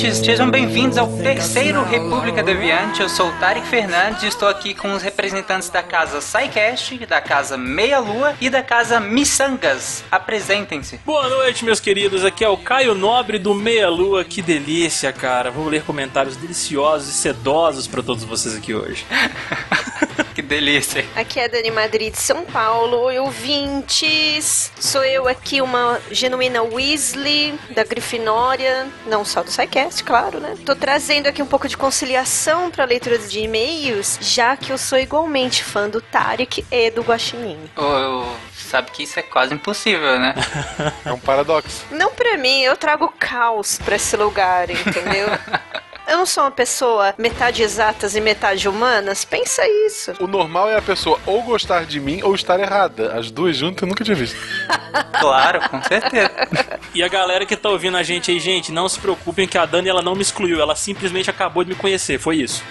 ouvintes, sejam bem-vindos ao terceiro República Deviante. Eu sou o Tarek Fernandes e estou aqui com os representantes da casa SciCast, da casa Meia Lua e da casa Missangas. Apresentem-se. Boa noite, meus queridos. Aqui é o Caio Nobre do Meia Lua. Que delícia, cara. Vou ler comentários deliciosos e sedosos para todos vocês aqui hoje. que delícia. Aqui é a Dani Madrid de São Paulo. Oi, ouvintes. Sou eu aqui, uma genuína Weasley da Grifinória. Não só do SciCast, claro, né? Tô trazendo aqui um pouco de conciliação pra leitura de e-mails, já que eu sou igualmente fã do Tarek e do Guaxinim. Ô, sabe que isso é quase impossível, né? É um paradoxo. Não pra mim, eu trago caos pra esse lugar, entendeu? Eu não sou uma pessoa metade exatas e metade humanas. Pensa isso. O normal é a pessoa ou gostar de mim ou estar errada. As duas juntas eu nunca tinha visto. Claro, com certeza. E a galera que tá ouvindo a gente aí, gente, não se preocupem que a Dani ela não me excluiu, ela simplesmente acabou de me conhecer, foi isso.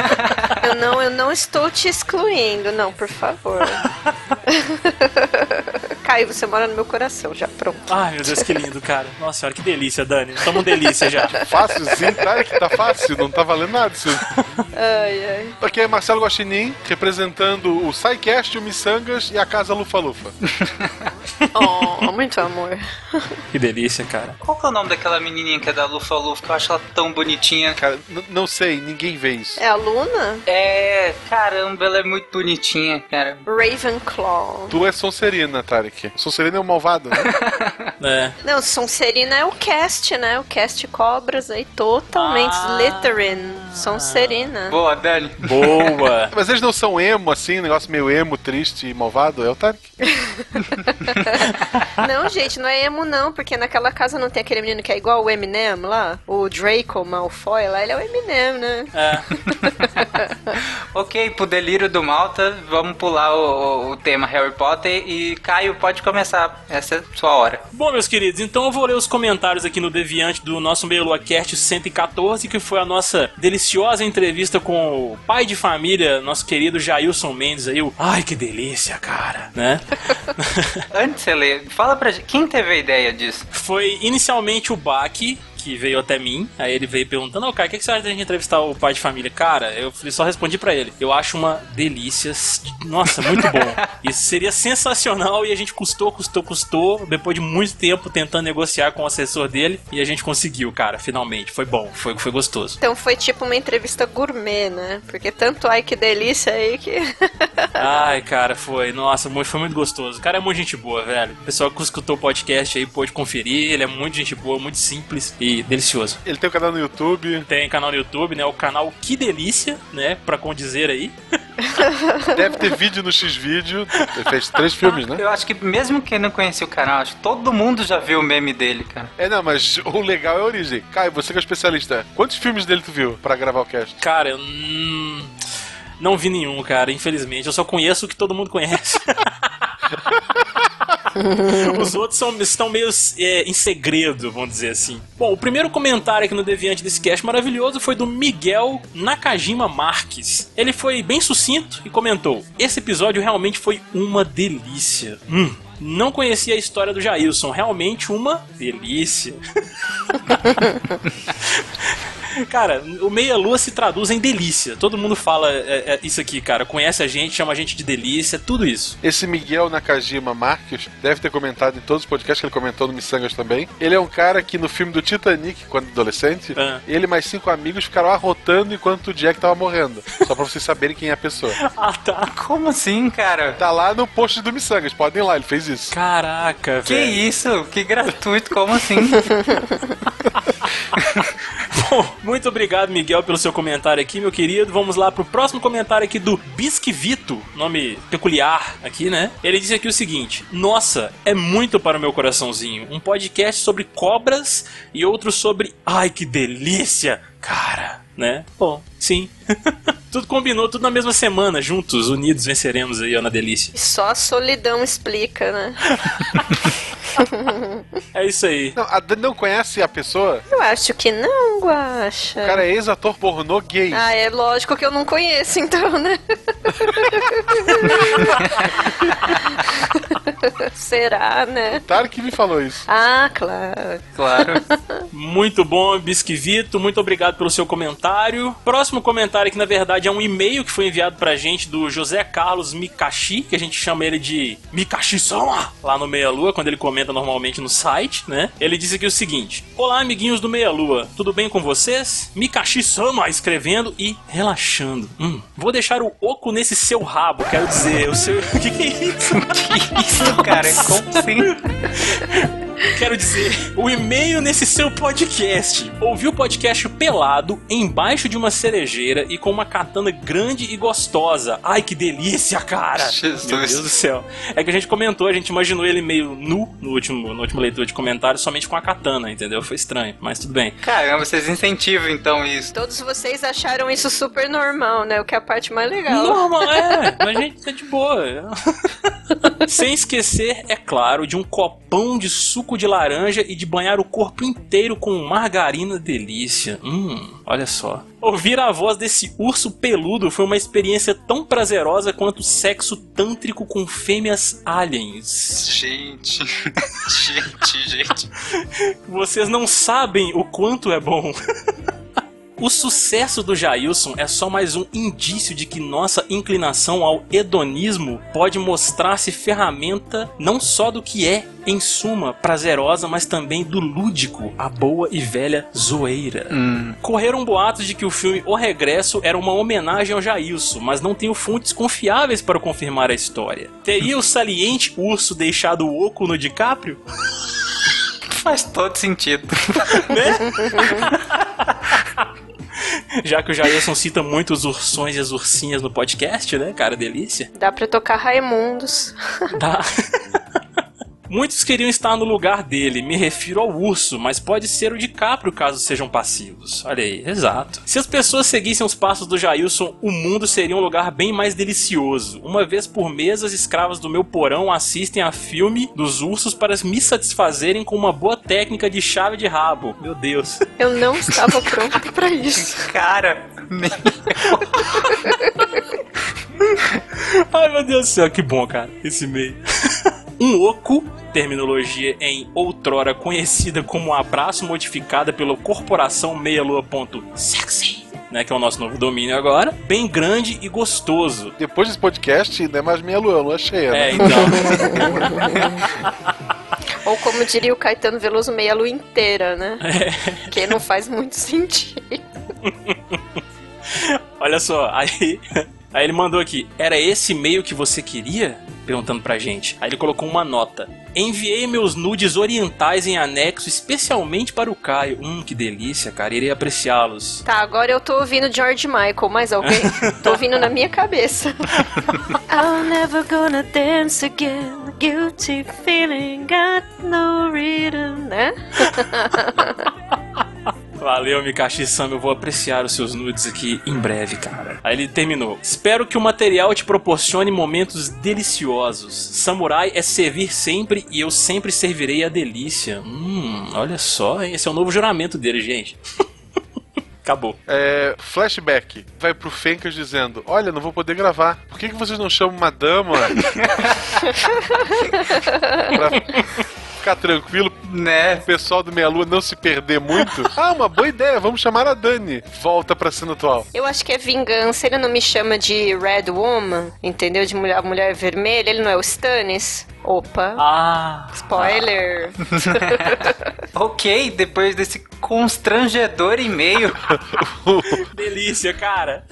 Eu não, eu não estou te excluindo, não, por favor. Caio, você mora no meu coração, já pronto. Ai, meu Deus, que lindo, cara. Nossa senhora, que delícia, Dani. Estamos delícia já. Fácil sim, tá? Que tá fácil, não tá valendo nada isso. Ai, ai. Aqui é Marcelo Guaxinim, representando o SciCast, o Missangas e a Casa Lufa Lufa. Oh, muito amor. Que delícia, cara. Qual que é o nome daquela menininha que é da Lufa Lufa, que eu acho ela tão bonitinha? Cara, não sei, ninguém vê isso. É a Luna? É, caramba, ela é muito bonitinha, cara. Ravenclaw. Tu é Sonserina, Tarek. Sonserina é o malvado, né? É. Não, Sonserina é o cast, né? O cast Cobras aí, totalmente. Ah. Slytherin. Sonserina. Boa, Dani. Boa. Mas eles não são emo, assim, um negócio meio emo, triste e malvado? É o Tarek? Não, gente, não é emo não, porque naquela casa não tem aquele menino que é igual o Eminem lá? O Draco Malfoy lá, ele é o Eminem, né? É. ok, pro delírio do Malta, vamos pular o, o tema Harry Potter e Caio, pode começar. Essa é sua hora. Bom, meus queridos, então eu vou ler os comentários aqui no Deviante do nosso Meio Lua Cast 114, que foi a nossa deliciosa entrevista com o pai de família, nosso querido Jailson Mendes aí. O... Ai, que delícia, cara, né? Antes de você ler, fala pra gente, quem teve a ideia disso? Foi inicialmente o Baki, que veio até mim. Aí ele veio perguntando: Ô, cara, o que, que você acha da gente entrevistar o pai de família? Cara, eu falei- só respondi pra ele: Eu acho uma delícia. Nossa, muito bom. Isso seria sensacional e a gente custou, custou, custou. Depois de muito tempo tentando negociar com o assessor dele e a gente conseguiu, cara, finalmente. Foi bom, foi, foi gostoso. Então foi tipo uma entrevista gourmet, né? Porque tanto ai que delícia aí que. Ai, cara, foi. Nossa, foi muito gostoso. O cara é muito gente boa, velho. O pessoal que escutou o podcast aí pôde conferir. Ele é muito gente boa, muito simples e delicioso. Ele tem um canal no YouTube, Tem canal no YouTube, né? O canal Que Delícia, né? Pra condizer aí. deve ter vídeo no X-Vídeo. Ele fez três filmes, né? Eu acho que mesmo quem não conhecia o canal, acho que todo mundo já viu o meme dele, cara. É, não, mas o legal é a origem. Caio, você que é especialista, quantos filmes dele tu viu pra gravar o cast? Cara, eu hum, não vi nenhum, cara, infelizmente. Eu só conheço o que todo mundo conhece. Os outros são, estão meio é, em segredo, vamos dizer assim. Bom, o primeiro comentário aqui no Deviante desse cast maravilhoso foi do Miguel Nakajima Marques. Ele foi bem sucinto e comentou: Esse episódio realmente foi uma delícia. Hum. Não conhecia a história do Jailson, realmente uma delícia. Cara, o Meia Lua se traduz em delícia. Todo mundo fala é, é, isso aqui, cara. Conhece a gente, chama a gente de delícia, tudo isso. Esse Miguel Nakajima Marques deve ter comentado em todos os podcasts que ele comentou no Missangas também. Ele é um cara que no filme do Titanic, quando adolescente, Ah. ele e mais cinco amigos ficaram arrotando enquanto o Jack tava morrendo. Só pra vocês saberem quem é a pessoa. Ah, tá. Como assim, cara? Tá lá no post do Missangas, podem ir lá, ele fez isso. Caraca, Que velho. isso? Que gratuito, como assim? Muito obrigado, Miguel, pelo seu comentário aqui, meu querido. Vamos lá pro próximo comentário aqui do Bisquivito, nome peculiar aqui, né? Ele disse aqui o seguinte: Nossa, é muito para o meu coraçãozinho. Um podcast sobre cobras e outro sobre. Ai, que delícia! Cara, né? Bom, sim. tudo combinou, tudo na mesma semana, juntos, unidos, venceremos aí, ó, na delícia. Só a solidão explica, né? É isso aí. Não, a Dani não conhece a pessoa? Eu acho que não, Guaxa. O cara é ex-ator pornô gay. Ah, é lógico que eu não conheço, então, né? Será, né? Claro que me falou isso. Ah, claro. Claro. Muito bom, Bisquivito. Muito obrigado pelo seu comentário. Próximo comentário que na verdade é um e-mail que foi enviado pra gente do José Carlos Mikashi, que a gente chama ele de Mikashi Sama, lá no Meia Lua, quando ele comenta normalmente no site, né? Ele diz aqui o seguinte: Olá, amiguinhos do Meia Lua, tudo bem com vocês? Mikashi Sama escrevendo e relaxando. Hum, vou deixar o oco nesse seu rabo, quero dizer, o seu. O que, que é isso? que isso, cara? Como assim? Quero dizer, o e-mail nesse seu podcast. Ouvi o podcast pelado, embaixo de uma cerejeira e com uma katana grande e gostosa. Ai, que delícia, cara! Jesus. Meu Deus do céu. É que a gente comentou, a gente imaginou ele meio nu no último, no último leitura de comentários, somente com a katana, entendeu? Foi estranho, mas tudo bem. Caramba, vocês incentivam então isso. Todos vocês acharam isso super normal, né? O que é a parte mais legal. Normal, é. A gente tá de boa. Sem esquecer, é claro, de um copão de suco de laranja e de banhar o corpo inteiro com margarina delícia. Hum, olha só. Ouvir a voz desse urso peludo foi uma experiência tão prazerosa quanto sexo tântrico com fêmeas aliens. Gente, gente, gente. Vocês não sabem o quanto é bom. O sucesso do Jailson é só mais um indício de que nossa inclinação ao hedonismo pode mostrar-se ferramenta não só do que é, em suma, prazerosa, mas também do lúdico, a boa e velha zoeira. Hum. Correram boatos de que o filme O Regresso era uma homenagem ao Jailson, mas não tenho fontes confiáveis para confirmar a história. Teria o saliente urso deixado o oco no DiCaprio? Faz todo sentido. Já que o Jailson cita muito os ursões e as ursinhas no podcast, né, cara? Delícia. Dá pra tocar Raimundos. Tá. Muitos queriam estar no lugar dele, me refiro ao urso, mas pode ser o DiCaprio caso sejam passivos. Olha aí, exato. Se as pessoas seguissem os passos do Jailson, o mundo seria um lugar bem mais delicioso. Uma vez por mês, as escravas do meu porão assistem a filme dos ursos para me satisfazerem com uma boa técnica de chave de rabo. Meu Deus. Eu não estava pronta pra isso. Cara, nem... Ai meu Deus do céu, que bom, cara, esse meio. Um oco, terminologia em outrora conhecida como abraço modificada pela corporação meialua.sexy. Né, que é o nosso novo domínio agora, bem grande e gostoso. Depois desse podcast, não é mais meia lua, lua cheia, É, né? então. Ou como diria o Caetano Veloso, meia lua inteira, né? Que não faz muito sentido. Olha só, aí, aí ele mandou aqui: Era esse e-mail que você queria? Perguntando pra gente. Aí ele colocou uma nota. Enviei meus nudes orientais em anexo especialmente para o Caio. Hum, que delícia, cara. Irei apreciá-los. Tá, agora eu tô ouvindo George Michael, mais alguém? tô ouvindo na minha cabeça. I'm never gonna dance again. Guilty feeling, got no rhythm, né? Valeu, Mikashi-sama. Eu vou apreciar os seus nudes aqui em breve, cara. Aí ele terminou. Espero que o material te proporcione momentos deliciosos. Samurai é servir sempre e eu sempre servirei a delícia. Hum, olha só, hein? Esse é o novo juramento dele, gente. Acabou. É, flashback. Vai pro Fencas dizendo: Olha, não vou poder gravar. Por que, que vocês não chamam uma dama? pra ficar tranquilo, né? o pessoal do Meia Lua não se perder muito. Ah, uma boa ideia, vamos chamar a Dani. Volta pra cena atual. Eu acho que é vingança. Ele não me chama de Red Woman, entendeu? De mulher, mulher vermelha. Ele não é o Stannis. Opa. Ah. Spoiler. Ok, depois desse constrangedor e-mail. Delícia, cara.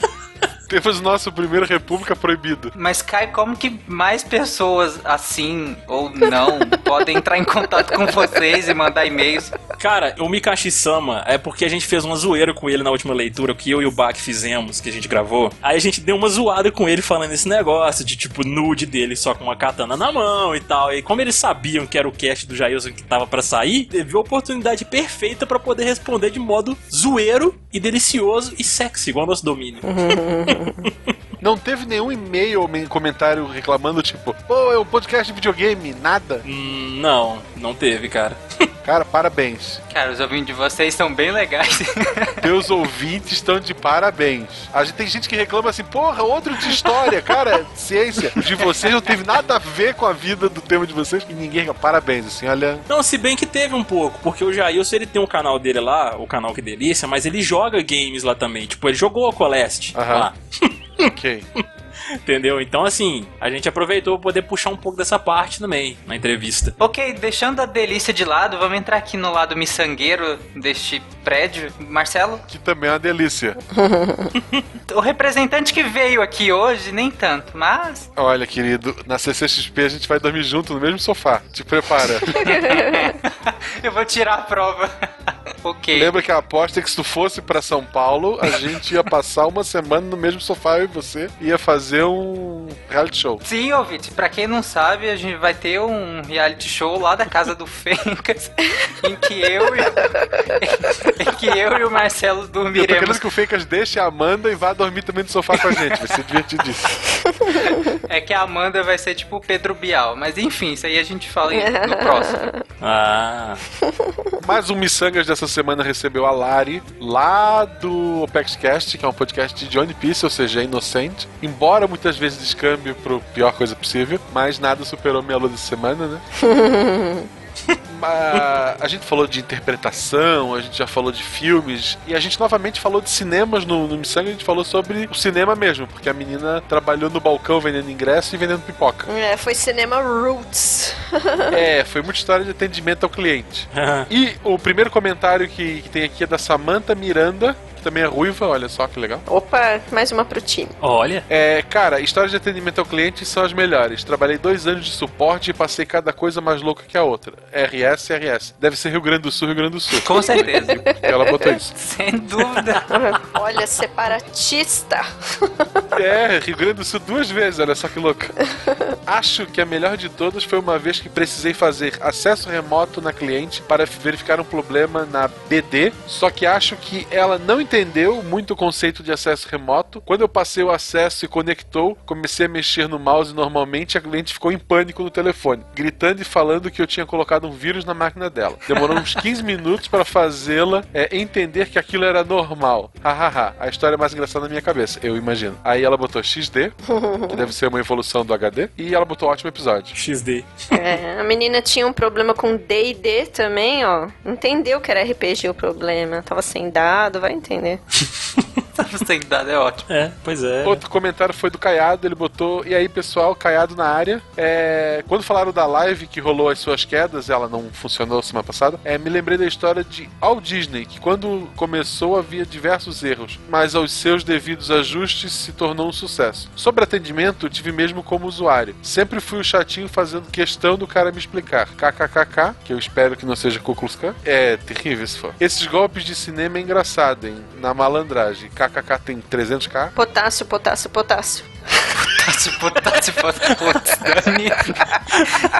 Temos nosso primeiro República proibido. Mas, Kai, como que mais pessoas assim ou não podem entrar em contato com vocês e mandar e-mails? Cara, o Mikashi Sama é porque a gente fez uma zoeira com ele na última leitura, que eu e o Bak fizemos, que a gente gravou. Aí a gente deu uma zoada com ele falando esse negócio de tipo nude dele só com uma katana na mão e tal. E como eles sabiam que era o cast do Jailson que tava pra sair, teve a oportunidade perfeita pra poder responder de modo zoeiro e delicioso e sexy, igual nosso domínio. Não teve nenhum e-mail ou men- comentário reclamando, tipo, pô, é um podcast de videogame, nada. Hum, não, não teve, cara. Cara, parabéns. Cara, os ouvintes de vocês são bem legais. Teus ouvintes estão de parabéns. A gente, tem gente que reclama assim, porra, outro de história, cara, ciência. De vocês não teve nada a ver com a vida do tema de vocês e ninguém. Parabéns, assim, olha. Não, se bem que teve um pouco, porque o Jailson ele tem um canal dele lá, o canal Que Delícia, mas ele joga games lá também. Tipo, ele jogou a Coleste Aham. lá. Ok. Entendeu? Então, assim, a gente aproveitou pra poder puxar um pouco dessa parte também na entrevista. ok, deixando a delícia de lado, vamos entrar aqui no lado miçangueiro deste prédio. Marcelo, Que também é uma delícia. o representante que veio aqui hoje, nem tanto, mas. Olha, querido, na CCXP a gente vai dormir junto no mesmo sofá. Te prepara. Eu vou tirar a prova. Ok. Lembra que a aposta é que se tu fosse pra São Paulo, a gente ia passar uma semana no mesmo sofá, eu e você, e ia fazer um reality show. Sim, ouvinte, pra quem não sabe, a gente vai ter um reality show lá da casa do Fencas, em que eu e, em que eu e o Marcelo Eu tô querendo dormiremos. que o Fencas deixe a Amanda e vá dormir também no sofá com a gente. Vai ser divertidíssimo. É que a Amanda vai ser tipo o Pedro Bial, mas enfim, isso aí a gente fala no próximo. Ah, Mais um Missangas dessa semana recebeu a Lari, lá do OpexCast, que é um podcast de One Piece, ou seja, é inocente. Embora muitas vezes descambe pro pior coisa possível, mas nada superou minha lua de semana, né? Ma- a gente falou de interpretação, a gente já falou de filmes, e a gente novamente falou de cinemas no, no Missanga, a gente falou sobre o cinema mesmo, porque a menina trabalhou no balcão vendendo ingresso e vendendo pipoca. É, foi cinema Roots. é, foi muita história de atendimento ao cliente. E o primeiro comentário que, que tem aqui é da Samantha Miranda, que também é ruiva, olha só que legal. Opa, mais uma pro time. olha. É, cara, histórias de atendimento ao cliente são as melhores. Trabalhei dois anos de suporte e passei cada coisa mais louca que a outra. RS, RS. Deve ser Rio Grande do Sul, Rio Grande do Sul. Com certeza. Ela botou isso. Sem dúvida. Olha, separatista. É, Rio Grande do Sul duas vezes, olha só que louca. Acho que a melhor de todas foi uma vez que precisei fazer acesso remoto na cliente para verificar um problema na BD, só que acho que ela não entendeu muito o conceito de acesso remoto. Quando eu passei o acesso e conectou, comecei a mexer no mouse normalmente, a cliente ficou em pânico no telefone, gritando e falando que eu tinha colocado um vírus na máquina dela. Demorou uns 15 minutos para fazê-la é, entender que aquilo era normal. Hahaha, a história é mais engraçada na minha cabeça, eu imagino. Aí ela botou XD, que deve ser uma evolução do HD, e ela botou ótimo episódio. XD. É, a menina tinha um problema com D&D também, ó. Entendeu que era RPG o problema. Tava sem dado, vai entender. Sem dado, é ótimo. É, pois é. Outro comentário foi do Caiado, ele botou. E aí, pessoal, Caiado na área. É, quando falaram da live que rolou as suas quedas, ela não funcionou semana passada. É, me lembrei da história de Walt Disney, que quando começou havia diversos erros, mas aos seus devidos ajustes se tornou um sucesso. Sobre atendimento, tive mesmo como usuário. Sempre fui o chatinho fazendo questão do cara me explicar. KKKK, que eu espero que não seja Ku Klux Klan. É terrível se for. Esses golpes de cinema é engraçado, hein? Na malandragem. KKK tem 300k. Potássio, potássio, potássio. Potássio, potássio, potássio. Putz, Dani.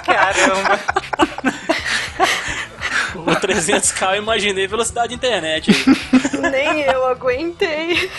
Caramba. O 300k eu imaginei velocidade de internet aí. Nem eu aguentei.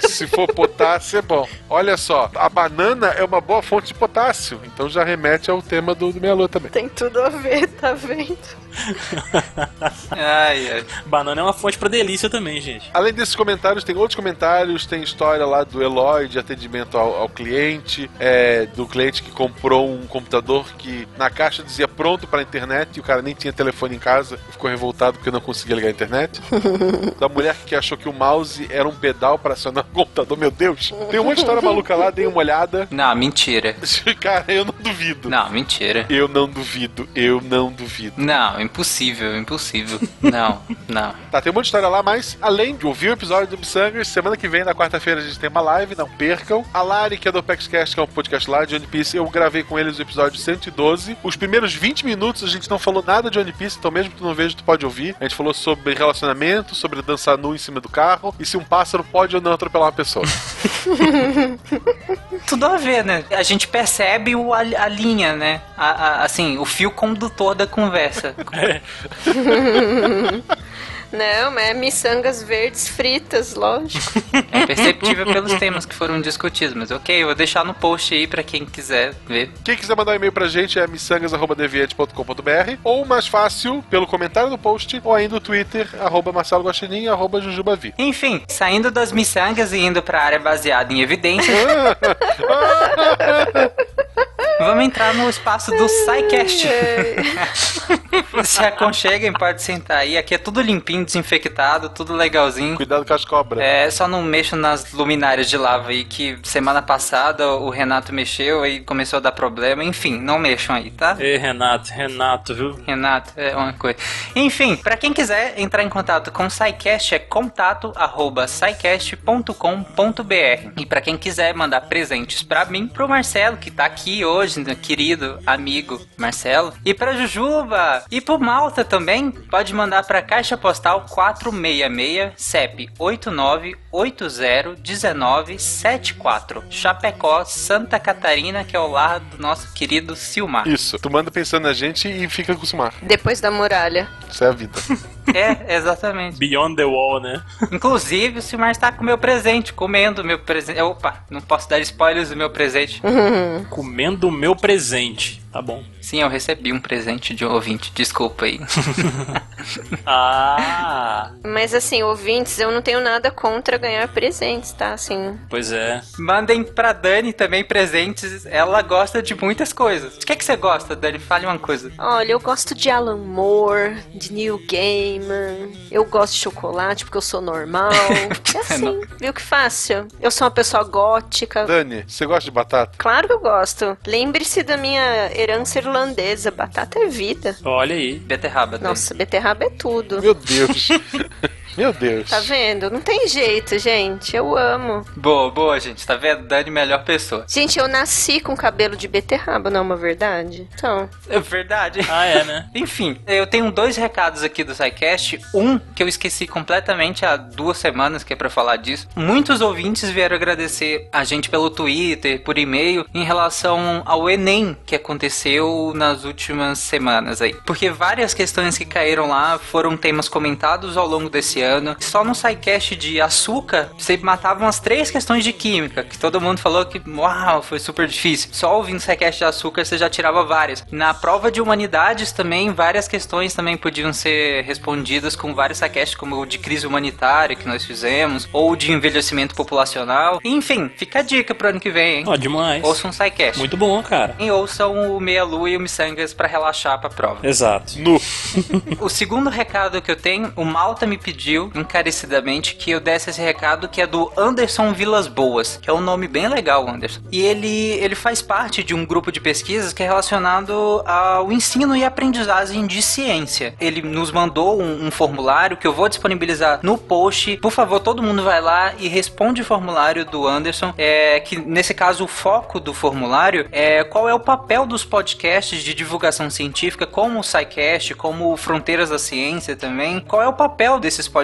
Se for potássio, é bom. Olha só, a banana é uma boa fonte de potássio, então já remete ao tema do, do Meia Lua também. Tem tudo a ver, tá vendo? Ai, ai. Banana é uma fonte pra delícia também, gente. Além desses comentários, tem outros comentários, tem história lá do Eloy de atendimento ao, ao cliente, é, do cliente que comprou um computador que na caixa dizia pronto para internet e o cara nem tinha telefone em casa e ficou revoltado porque não conseguia ligar a internet. da mulher que achou que o mouse era um pedal para acionar computador, meu Deus. Tem um de história maluca lá, dei uma olhada. Não, mentira. Cara, eu não duvido. Não, mentira. Eu não duvido, eu não duvido. Não, impossível, impossível. Não, não. Tá, tem um monte de história lá, mas além de ouvir o episódio do Missangers, semana que vem, na quarta-feira, a gente tem uma live, não percam. A Lari, que é do PaxCast, que é um podcast lá de One Piece, eu gravei com eles o episódio 112. Os primeiros 20 minutos a gente não falou nada de One Piece, então mesmo que tu não veja, tu pode ouvir. A gente falou sobre relacionamento, sobre dançar nu em cima do carro, e se um pássaro pode ou não atropelar uma pessoa. Tudo a ver, né? A gente percebe o, a, a linha, né? A- a- assim, o fio condutor da conversa. Não, mas é miçangas verdes fritas, lógico. É perceptível pelos temas que foram discutidos, mas ok, eu vou deixar no post aí pra quem quiser ver. Quem quiser mandar um e-mail pra gente é missangas.deviante.com.br ou mais fácil, pelo comentário do post, ou ainda o Twitter, arroba Marcelo Guaxinim, arroba Jujubavi. Enfim, saindo das miçangas e indo pra área baseada em evidências, vamos entrar no espaço do SciCast. Se aconcheguem, pode sentar aí. Aqui é tudo limpinho, desinfectado, tudo legalzinho. Cuidado com as cobras. É, só não mexam nas luminárias de lava aí, que semana passada o Renato mexeu e começou a dar problema. Enfim, não mexam aí, tá? Ei, Renato, Renato, viu? Renato, é uma coisa. Enfim, pra quem quiser entrar em contato com o SciCast, é contato arroba scicast.com.br. E pra quem quiser mandar presentes pra mim, pro Marcelo, que tá aqui hoje, meu querido amigo Marcelo, e pra Jujuba, e pro Malta também, pode mandar pra Caixa Postal 466 CEP 89801974, Chapecó, Santa Catarina, que é o lar do nosso querido Silmar. Isso. Tu manda pensando na gente e fica com o Sumar. Depois da muralha. Isso é a vida. É, exatamente. Beyond the Wall, né? Inclusive, o Silmar está com o meu presente, comendo o meu presente. Opa, não posso dar spoilers do meu presente. Comendo o meu presente. Tá bom. Sim, eu recebi um presente de um ouvinte, desculpa aí. Ah, Mas assim, ouvintes, eu não tenho nada contra ganhar presentes, tá? Assim, pois é. Mandem pra Dani também presentes, ela gosta de muitas coisas. O que, é que você gosta, Dani? Fale uma coisa. olha, eu gosto de Alan Moore, de Neil Gaiman. Eu gosto de chocolate porque eu sou normal. É assim, viu que fácil? Eu sou uma pessoa gótica. Dani, você gosta de batata? Claro que eu gosto. Lembre-se da minha herança irlandesa. Batata é vida. Olha aí. Beterraba, Dani. Nossa, beterraba é tudo. Meu Deus. Meu Deus. Tá vendo? Não tem jeito, gente. Eu amo. Boa, boa, gente. Tá vendo? Dani, melhor pessoa. Gente, eu nasci com cabelo de beterraba, não é uma verdade? Então, É verdade. Ah, é, né? Enfim, eu tenho dois recados aqui do SciCast. Um que eu esqueci completamente há duas semanas, que é pra falar disso. Muitos ouvintes vieram agradecer a gente pelo Twitter, por e-mail, em relação ao Enem que aconteceu nas últimas semanas aí. Porque várias questões que caíram lá foram temas comentados ao longo desse ano. Só no SciCast de açúcar, você matava umas três questões de química, que todo mundo falou que, uau, foi super difícil. Só ouvindo o SciCast de açúcar, você já tirava várias. Na prova de humanidades também, várias questões também podiam ser respondidas com vários SciCasts, como o de crise humanitária que nós fizemos, ou de envelhecimento populacional. Enfim, fica a dica pro ano que vem, hein? Ó, demais. Ouçam um SciCast. Muito bom, cara. E ouçam o Meia Lua e o Missangas pra relaxar pra prova. Exato. Nu. O segundo recado que eu tenho, o Malta me pediu encarecidamente que eu desse esse recado que é do Anderson Vilas Boas, que é um nome bem legal, Anderson. E ele, ele faz parte de um grupo de pesquisas que é relacionado ao ensino e aprendizagem de ciência. Ele nos mandou um, um formulário que eu vou disponibilizar no post. Por favor, todo mundo vai lá e responde o formulário do Anderson. É que nesse caso o foco do formulário é qual é o papel dos podcasts de divulgação científica, como o SciCast, como o Fronteiras da Ciência também. Qual é o papel desses podcasts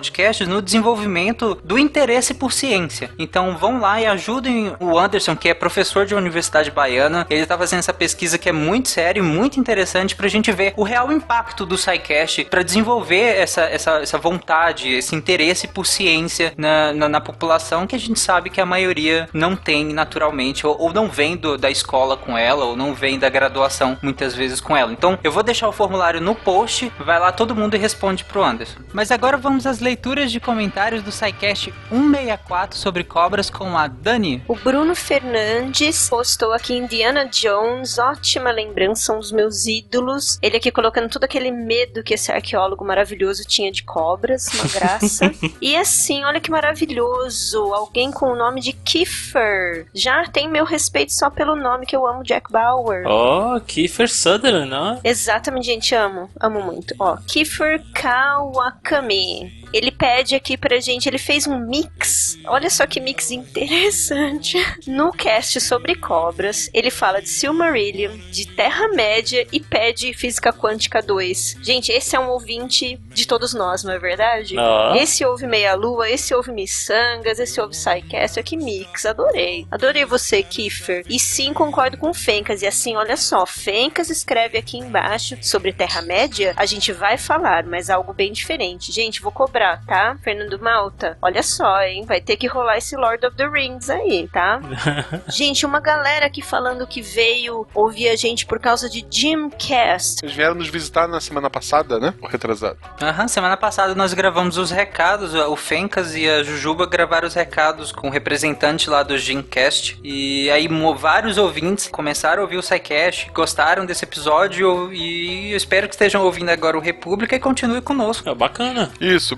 no desenvolvimento do interesse por ciência. Então vão lá e ajudem o Anderson, que é professor de universidade baiana. Ele está fazendo essa pesquisa que é muito séria e muito interessante pra gente ver o real impacto do SciCast para desenvolver essa, essa, essa vontade, esse interesse por ciência na, na, na população que a gente sabe que a maioria não tem naturalmente, ou, ou não vem do- da escola com ela, ou não vem da graduação muitas vezes com ela. Então eu vou deixar o formulário no post, vai lá todo mundo e responde pro Anderson. Mas agora vamos às leituras de comentários do SciCast 164 sobre cobras com a Dani. O Bruno Fernandes postou aqui Indiana Jones, ótima lembrança, são os meus ídolos. Ele aqui colocando todo aquele medo que esse arqueólogo maravilhoso tinha de cobras, uma graça. e assim, olha que maravilhoso, alguém com o nome de Kiefer. Já tem meu respeito só pelo nome que eu amo, Jack Bauer. Oh, Kiefer Sutherland, ó. Exatamente, gente, amo, amo muito. Ó, Kiefer Kawakami. Ele pede aqui pra gente, ele fez um mix. Olha só que mix interessante. No cast sobre cobras, ele fala de Silmarillion, de Terra-média e pede Física Quântica 2. Gente, esse é um ouvinte de todos nós, não é verdade? Esse ouve Meia Lua, esse ouve Missangas, esse ouve Psycast. Que mix, adorei. Adorei você, Kiefer. E sim, concordo com o Fencas. E assim, olha só, Fencas escreve aqui embaixo sobre Terra-média. A gente vai falar, mas algo bem diferente. Gente, vou cobrar, tá? Fernando Malta, olha só, hein? Vai ter que rolar esse Lord of the Rings aí, tá? gente, uma galera aqui falando que veio ouvir a gente por causa de Jimcast. Eles vieram nos visitar na semana passada, né? Ou retrasado. Aham, semana passada nós gravamos os recados, o Fencas e a Jujuba gravaram os recados com o representante lá do Gincast. E aí vários ouvintes começaram a ouvir o SciCast, gostaram desse episódio e eu espero que estejam ouvindo agora o República e continue conosco. É bacana. Isso,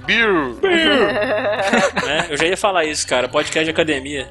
Beer! né? Eu já ia falar isso, cara. Podcast de academia.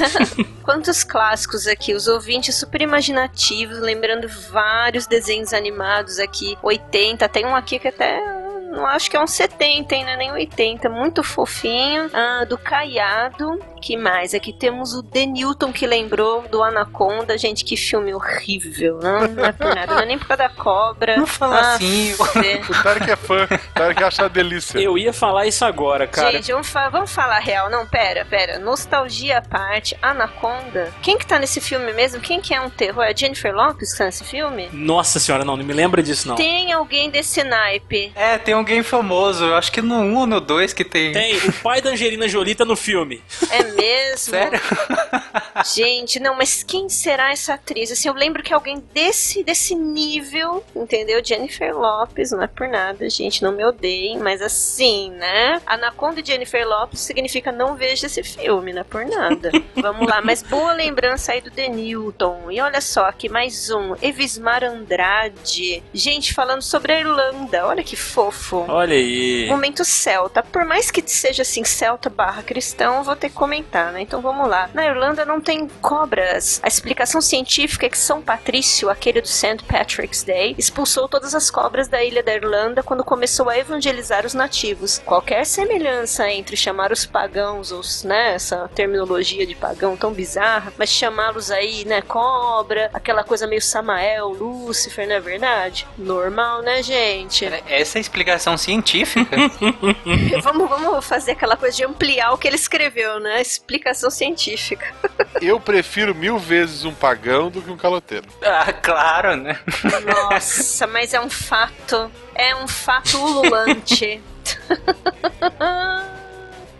Quantos clássicos aqui, os ouvintes super imaginativos, lembrando vários desenhos animados aqui, 80, tem um aqui que até não acho que é um 70, hein, não é nem 80, muito fofinho. Ah, do Caiado, que mais? Aqui temos o The Newton que lembrou do Anaconda, gente, que filme horrível, não, não é por nada, não é nem por causa da cobra. Não fala Ah, assim. O Tarek é fã. O Tarek acha delícia. Eu ia falar isso agora, cara. Gente, vamos, fa- vamos falar real. Não, pera, pera. Nostalgia à parte, Anaconda. Quem que tá nesse filme mesmo? Quem que é um terror? É a Jennifer Lopez que tá nesse filme? Nossa senhora, não, não me lembra disso, não. Tem alguém desse naipe. É, tem alguém famoso, eu acho que no 1 ou no 2 que tem. Tem, o pai da Angelina Jolie tá no filme. É mesmo? Sério? Gente, não, mas quem será essa atriz? Assim, eu lembro que alguém desse, desse nível, entendeu? Jennifer Lopez, não é por nada, gente, não me odeiem, mas assim, né? Anaconda e Jennifer Lopez significa não veja esse filme, não é por nada. Vamos lá, mas boa lembrança aí do The Newton. E olha só, aqui mais um, Evismar Andrade. Gente, falando sobre a Irlanda, olha que fofo. Olha aí. Momento celta. Por mais que seja assim, celta barra cristão, vou ter que comentar, né? Então vamos lá. Na Irlanda não tem cobras. A explicação científica é que São Patrício, aquele do St. Patrick's Day, expulsou todas as cobras da ilha da Irlanda quando começou a evangelizar os nativos. Qualquer semelhança entre chamar os pagãos, os, né, essa terminologia de pagão tão bizarra, mas chamá-los aí, né, cobra, aquela coisa meio Samael, Lúcifer, não é verdade? Normal, né, gente? Essa é a explicação científica? vamos, vamos fazer aquela coisa de ampliar o que ele escreveu, né? Explicação científica. Eu prefiro mil vezes um pagão do que um caloteiro. ah, claro, né? Nossa, mas é um fato. É um fato ululante.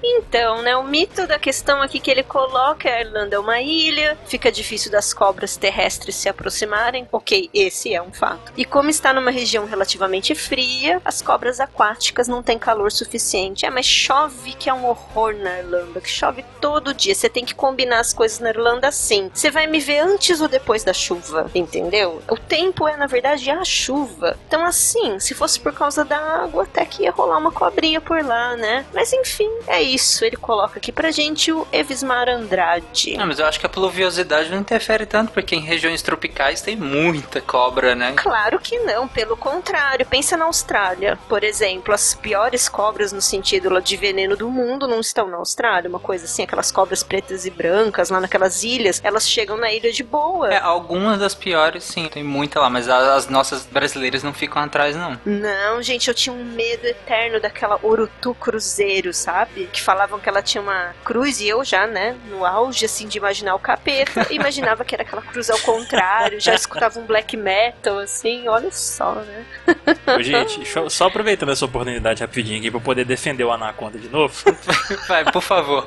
Então, né, o mito da questão aqui que ele coloca é a Irlanda é uma ilha, fica difícil das cobras terrestres se aproximarem. Ok, esse é um fato. E como está numa região relativamente fria, as cobras aquáticas não têm calor suficiente. É, mas chove que é um horror na Irlanda, que chove todo dia. Você tem que combinar as coisas na Irlanda assim. Você vai me ver antes ou depois da chuva, entendeu? O tempo é, na verdade, a chuva. Então, assim, se fosse por causa da água, até que ia rolar uma cobrinha por lá, né? Mas enfim, é isso. Ele coloca aqui pra gente o Evismar Andrade. Não, mas eu acho que a pluviosidade não interfere tanto, porque em regiões tropicais tem muita cobra, né? Claro que não, pelo contrário. Pensa na Austrália, por exemplo, as piores cobras no sentido de veneno do mundo não estão na Austrália. Uma coisa assim, aquelas cobras pretas e brancas lá naquelas ilhas, elas chegam na ilha de boa. É, algumas das piores, sim, tem muita lá, mas as nossas brasileiras não ficam atrás, não. Não, gente, eu tinha um medo eterno daquela Urutu Cruzeiro, sabe? Que falavam que ela tinha uma cruz e eu já, né, no auge assim de imaginar o capeta, imaginava que era aquela cruz ao contrário, já escutava um black metal assim, olha só, né? Ô, gente, só aproveitando essa oportunidade rapidinho aqui pra poder defender o Anaconda de novo. Vai, por favor.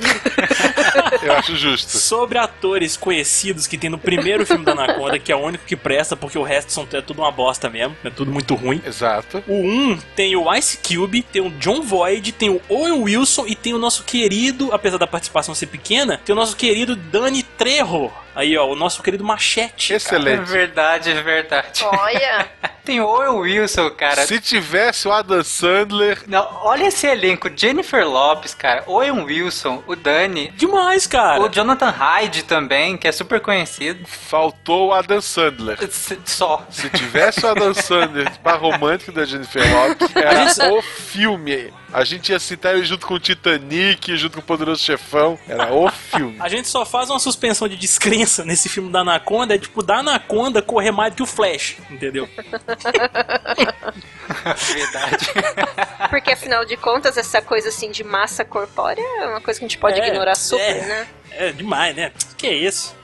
Eu acho justo. Sobre atores conhecidos que tem no primeiro filme da Anaconda, que é o único que presta, porque o resto são, é tudo uma bosta mesmo, é tudo muito ruim. Exato. O 1 tem o Ice Cube, tem o John Voight, tem o Owen Wilson e tem o nosso querido, apesar da participação ser pequena, tem o nosso querido Danny Trejo. Aí, ó, o nosso querido Machete. É Excelente. verdade, é verdade. Olha, Tem o Owen Wilson, cara. Se tivesse o Adam Sandler, Não, olha esse elenco. Jennifer Lopes, cara. Owen Wilson, o Danny. Demais, cara. O Jonathan Hyde também, que é super conhecido. faltou o Adam Sandler. S- Só. Se tivesse o Adam Sandler par romântico da Jennifer Lopez, era o filme. A gente ia citar ele junto com o Titanic, junto com o Poderoso Chefão. Era o filme. A gente só faz uma suspensão de descrença nesse filme da Anaconda, é tipo, da Anaconda correr mais do que o Flash, entendeu? Verdade. porque afinal de contas essa coisa assim de massa corpórea é uma coisa que a gente pode É, ignorar super, é. né? É demais, né? Que isso?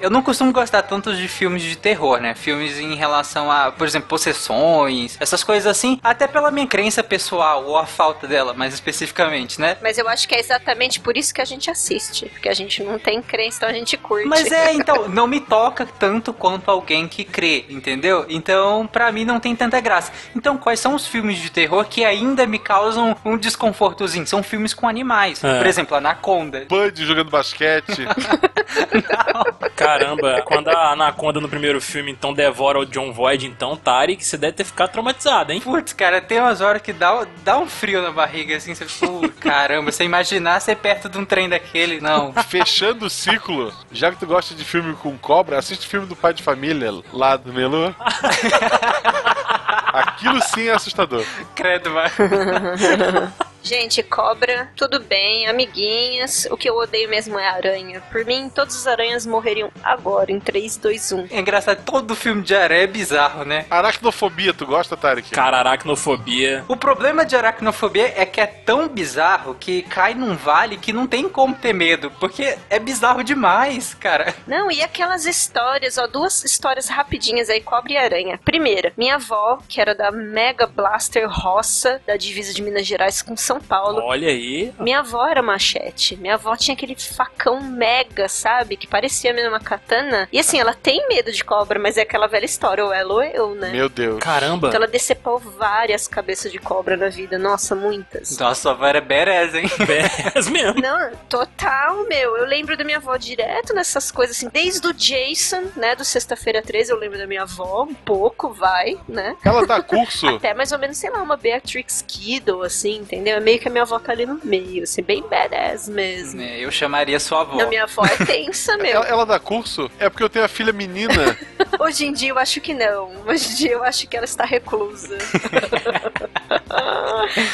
Eu não costumo gostar tanto de filmes de terror, né? Filmes em relação a, por exemplo, possessões, essas coisas assim, até pela minha crença pessoal, ou a falta dela, mais especificamente, né? Mas eu acho que é exatamente por isso que a gente assiste, porque a gente não tem crença, então a gente curte. Mas é, então, não me toca tanto quanto alguém que crê, entendeu? Então, pra mim não tem tanta graça. Então, quais são os filmes de terror que ainda me causam um desconfortozinho? São filmes com animais. É. Por exemplo, Anaconda. Bud jogando basquete. Caramba, quando a Anaconda no primeiro filme então devora o John Voight, então, Tarek, você deve ter ficado traumatizado, hein? Putz, cara, tem umas horas que dá, dá um frio na barriga, assim, você fica, caramba, você imaginar ser perto de um trem daquele, não. Fechando o ciclo, já que tu gosta de filme com cobra, assiste o filme do pai de família lá do Melu. Aquilo sim é assustador. Credo, vai. Gente, cobra, tudo bem, amiguinhas. O que eu odeio mesmo é aranha. Por mim, todas as aranhas morreriam agora, em 3, 2, 1. É engraçado, todo filme de aranha é bizarro, né? Aracnofobia, tu gosta, Tarek? Cara, aracnofobia. O problema de aracnofobia é que é tão bizarro que cai num vale que não tem como ter medo, porque é bizarro demais, cara. Não, e aquelas histórias, ó, duas histórias rapidinhas aí, cobra e aranha. Primeira, minha avó, que era da Mega Blaster Roça, da divisa de Minas Gerais com São Paulo. Olha aí. Minha avó era machete. Minha avó tinha aquele facão mega, sabe? Que parecia mesmo uma katana. E assim, ela tem medo de cobra, mas é aquela velha história, ou ela ou eu, né? Meu Deus. Caramba. Então ela decepou várias cabeças de cobra na vida. Nossa, muitas. Nossa, sua avó era badass, hein? Pés mesmo. Não, total, meu. Eu lembro da minha avó direto nessas coisas assim. Desde o Jason, né? Do Sexta-feira 13, eu lembro da minha avó. Um pouco, vai, né? Ela dá curso. Até mais ou menos, sei lá, uma Beatrix Kiddo, assim, entendeu? É meio que a minha avó tá ali no meio, assim, bem badass mesmo. É, Eu chamaria sua avó. Não, minha avó é tensa, meu. Ela, ela dá curso? É porque eu tenho a filha menina. Hoje em dia eu acho que não. Hoje em dia eu acho que ela está reclusa.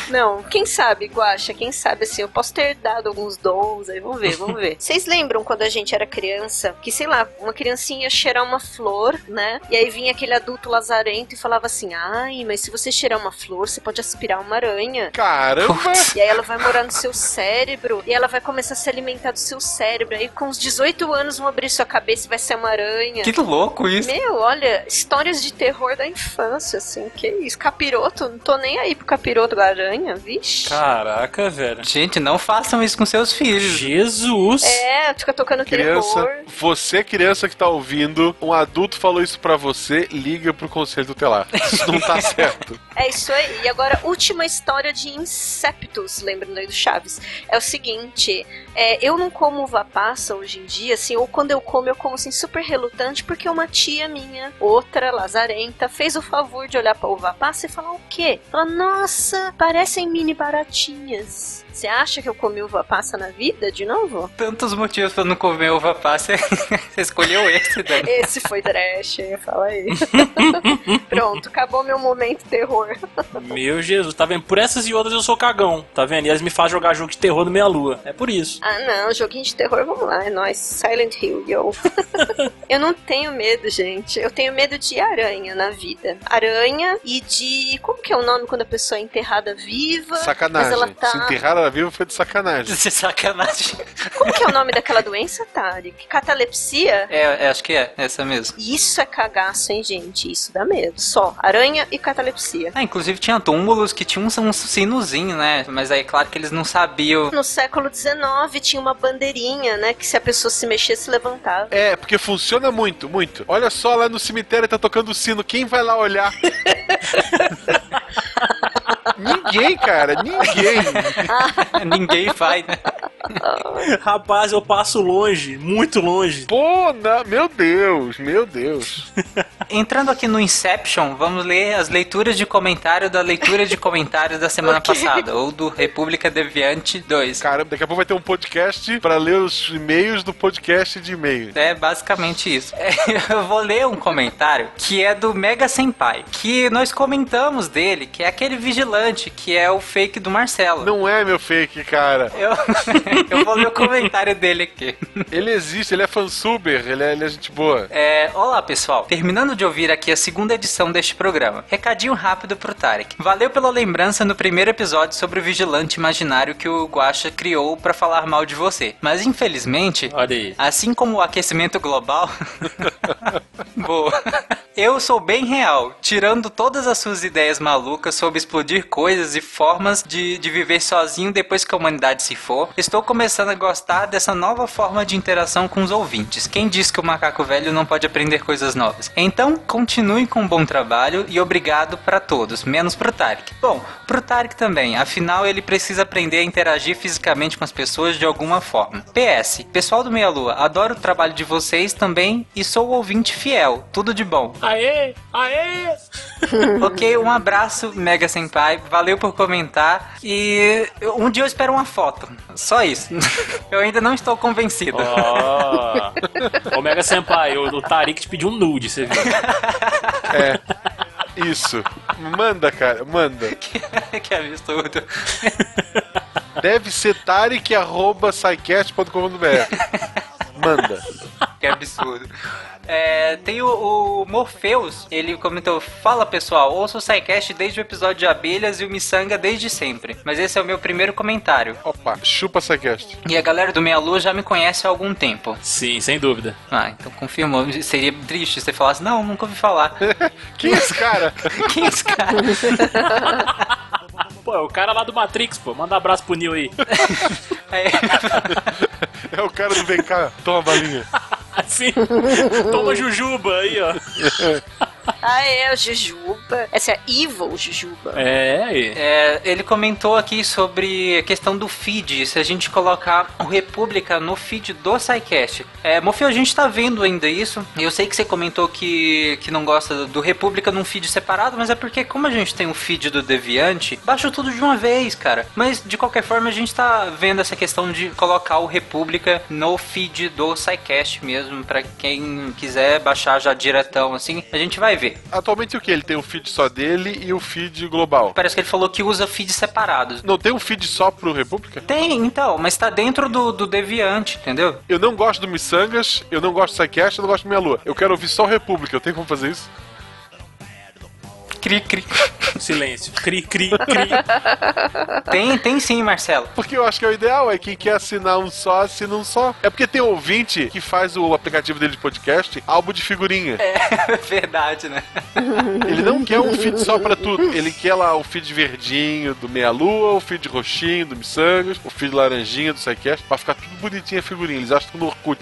não, quem sabe, Guaxa, quem sabe assim, eu posso ter dado alguns dons aí, vamos ver, vamos ver. Vocês lembram quando a gente era criança, que sei lá, uma criancinha ia cheirar uma flor, né? E aí vinha aquele adulto lazarento e falava assim: "Ai, mas se você cheirar uma flor, você pode aspirar uma aranha". Caramba! E aí ela vai morar no seu cérebro e ela vai começar a se alimentar do seu cérebro. Aí com os 18 anos vão abrir sua cabeça e vai ser uma aranha. Que louco isso. Meu, olha, histórias de terror da infância, assim, que isso? Capiroto? Não tô nem aí pro capiroto da aranha, vixe. Caraca, velho. Gente, não façam isso com seus filhos. Jesus. É, fica tocando Criança, terror. você criança que tá ouvindo, um adulto falou isso pra você, liga pro conselho tutelar. Isso não tá certo. É isso aí. E agora, última história de Inceptus, lembrando aí do Chaves. É o seguinte, é, eu não como uva passa hoje em dia, assim, ou quando eu como, eu como assim super relutante, porque uma tia minha, outra lazarenta, fez o favor de olhar pra uva passa e falar o quê? Ela, nossa, parecem mini baratinhas. Você acha que eu comi uva passa na vida de novo? Tantos motivos pra não comer uva passa. Você escolheu esse, Dani. Esse foi trash, fala aí. Pronto, acabou meu momento terror. Meu Jesus, tá vendo? Por essas e outras eu sou cagão, tá vendo? E eles me fazem jogar jogo de terror no meia lua. É por isso. Ah, não, joguinho de terror, vamos lá, é nóis. Silent Hill, yo. eu não tenho medo, gente. Eu tenho medo de aranha na vida. Aranha e de. Como que é o nome quando a pessoa é enterrada viva? Sacanagem. Mas ela tá. Se enterrar ela viva foi de sacanagem. De sacanagem. Como que é o nome daquela doença, Tarek? Catalepsia? É, é, acho que é, essa mesmo. Isso é cagaço, hein, gente? Isso dá medo. Só. Aranha e catalepsia. Ah, inclusive tinha túmulos que tinham um, um sinozinho, né? Mas aí, claro que eles não sabiam. No século XIX tinha uma bandeirinha, né? Que se a pessoa se mexesse, levantava. É, porque funciona muito, muito. Olha só, lá no cemitério tá tocando o sino. Quem vai lá olhar? ninguém, cara, ninguém. Ninguém vai, né? Rapaz, eu passo longe, muito longe. Pô, não, meu Deus, meu Deus. Entrando aqui no Inception, vamos ler as leituras de comentário da leitura de comentários da semana Ok. passada, ou do República Deviante 2. Caramba, daqui a pouco vai ter um podcast pra ler os e-mails do podcast de e-mail. É basicamente isso. É, eu vou ler um comentário que é do Mega Senpai, que nós comentamos dele, que é aquele vigilante, que é o fake do Marcelo. Não é meu fake, cara. Eu, eu vou ler o comentário dele aqui. Ele existe, ele é fansuber, ele é, ele é gente boa. É, olá pessoal, terminando de ouvir aqui a segunda edição deste programa. Recadinho rápido pro Tarek. Valeu pela lembrança no primeiro episódio sobre o vigilante imaginário que o Guaxa criou pra falar mal de você. Mas infelizmente, Olha aí. Assim como o aquecimento global. Boa. Eu sou bem real, tirando todas as suas ideias malucas sobre explodir coisas e formas de, de viver sozinho depois que a humanidade se for. Estou começando a gostar dessa nova forma de interação com os ouvintes. Quem diz que o macaco velho não pode aprender coisas novas? Então, continue com um bom trabalho e obrigado pra todos, menos pro Tarek. Bom, pro Tarek também, afinal ele precisa aprender a interagir fisicamente com as pessoas de alguma forma. PS, pessoal do Meia Lua, adoro o trabalho de vocês também e sou ouvinte fiel. Tudo de bom. Aê! Aê! ok, um abraço, Mega Senpai. Valeu por comentar. E um dia eu espero uma foto. Só isso. eu ainda não estou convencido. Ó. Ô Mega Senpai, o, o Tarik te pediu um nude, você viu? É. Isso. Manda, cara, manda. que absurdo. Deve ser tarik.sicast.com.br. Manda. Que absurdo. É, tem o, o Morpheus, ele comentou: Fala pessoal, ouço o SciCast desde o episódio de abelhas e o Missanga desde sempre. Mas esse é o meu primeiro comentário. Opa, chupa Sicast. E a galera do Meia Lua já me conhece há algum tempo. Sim, sem dúvida. Ah, então confirmou. Seria triste se você falasse: Não, nunca ouvi falar. Quem é esse cara? Quem é esse cara? Pô, é o cara lá do Matrix, pô. Manda um abraço pro Neo aí. É, É o cara do cá, toma a balinha. Assim. Toma Jujuba aí, ó. Ah, é a Jujuba. Essa é a Evil Jujuba. É, aí. É, ele comentou aqui sobre a questão do feed, se a gente colocar o República no feed do SciCast. É, Mofio, a gente tá vendo ainda isso. Eu sei que você comentou que, que não gosta do República num feed separado, mas é porque como a gente tem o feed do Deviante, baixa tudo de uma vez, cara. Mas de qualquer forma a gente tá vendo essa questão de colocar o República no feed do SciCast mesmo, pra quem quiser baixar já diretão assim, a gente vai ver. Atualmente o que? Ele tem um feed só dele e o feed global. Parece que ele falou que usa feeds separados. Não tem um feed só pro República? Tem, então, mas tá dentro do, do Deviante, entendeu? Eu não gosto do Missangas, eu não gosto do Psycast, eu não gosto do Minha Lua. Eu quero ouvir só o República, eu tenho como fazer isso? Cri, cri. Silêncio. Cri, cri, cri. Tem, tem sim, Marcelo. Porque eu acho que é o ideal, é quem quer assinar um só, assina um só. É porque tem ouvinte que faz o aplicativo dele de podcast, álbum de figurinha. É verdade, né? Ele não quer um feed só pra tudo. Ele quer lá o feed verdinho do Meia Lua, o feed roxinho do Missangas, o feed laranjinha do Psycast, pra ficar tudo bonitinho a figurinha. Eles acham tudo no Orkut.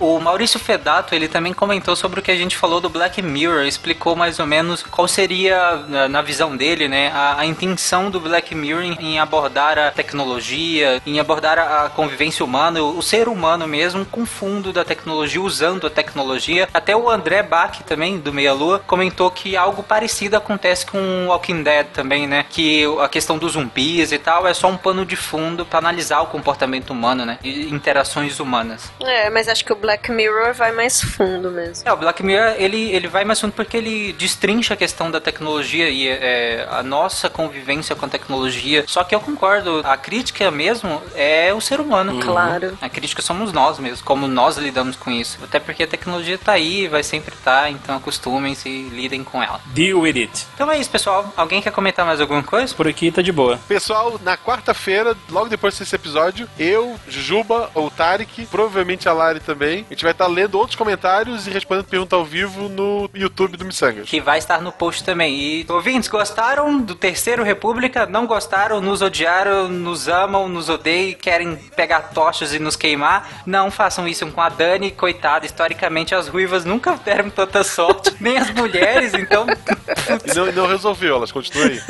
O Maurício Fedato, ele também comentou sobre o que a gente falou do Black Mirror, explicou mais ou menos qual seria, na- na visão dele, né, a, a intenção do Black Mirror em, em abordar a tecnologia, em abordar a, a convivência humana, o, o ser humano mesmo, com fundo da tecnologia, usando a tecnologia. Até o André Bach, também, do Meia Lua, comentou que algo parecido acontece com Walking Dead também, né, que a questão dos zumbis e tal é só um pano de fundo para analisar o comportamento humano, né, e interações humanas. É, mas acho que o Black Mirror vai mais fundo mesmo. É, o Black Mirror, ele, ele vai mais fundo porque ele destrincha a questão da tecnologia e é, a nossa convivência com a tecnologia. Só que eu concordo, a crítica mesmo é o ser humano. Claro. A crítica somos nós mesmos, como nós lidamos com isso. Até porque a tecnologia tá aí, vai sempre estar, tá, então acostumem-se e lidem com ela. Deal with it. Então é isso, pessoal. Alguém quer comentar mais alguma coisa? Por aqui tá de boa. Pessoal, na quarta-feira, logo depois desse episódio, eu, Juba, ou Tarek, provavelmente a Lari também, a gente vai estar tá lendo outros comentários e respondendo pergunta ao vivo no YouTube do Missangas. Que vai estar no post também. E ouvintes, gostaram do Terceiro República? Não gostaram? Nos odiaram? Nos amam? Nos odeiam? Querem pegar tochas e nos queimar? Não façam isso com a Dani, coitada. Historicamente, as ruivas nunca deram tanta sorte, nem as mulheres, então. e não, não resolveu, elas continuam aí.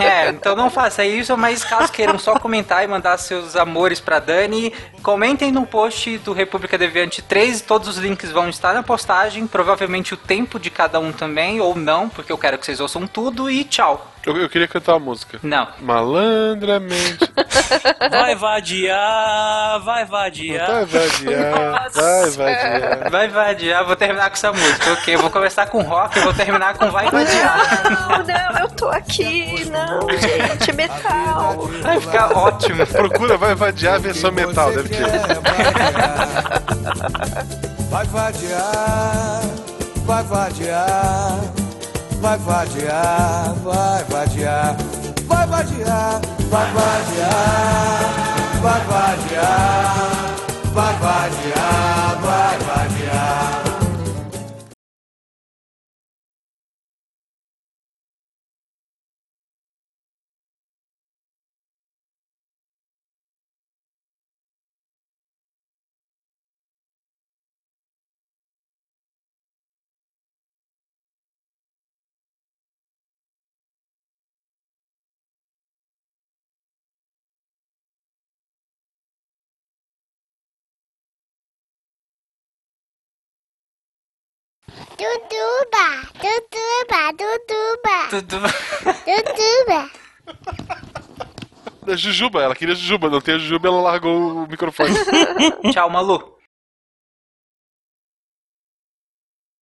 É, então não faça isso, mas caso queiram só comentar e mandar seus amores pra Dani, comentem no post do República Deviante 3, todos os links vão estar na postagem, provavelmente o tempo de cada um também, ou não, porque eu quero que vocês ouçam tudo, e tchau. Eu, eu queria cantar uma música. Não. Malandramente. Vai vadiar, vai vadiar. Vai vadiar, vai vadiar. Vai vadiar, vou terminar com essa música, ok? Eu vou começar com rock e vou terminar com vai vadiar. Não, não, eu tô aqui, não, gente, metal. Vai ficar ótimo. Procura vai vadiar versão metal, deve ter. Vai vadiar, vai vadiar vai vadiar, vai vadiar, vai vadiar, vai vadiar, vai vadiar, vai vadiar, vai Duduba, Duduba, Duduba. Tudo. Duduba. Da Jujuba, ela queria Jujuba, não tem a Jujuba, ela largou o microfone. Tchau, Malu.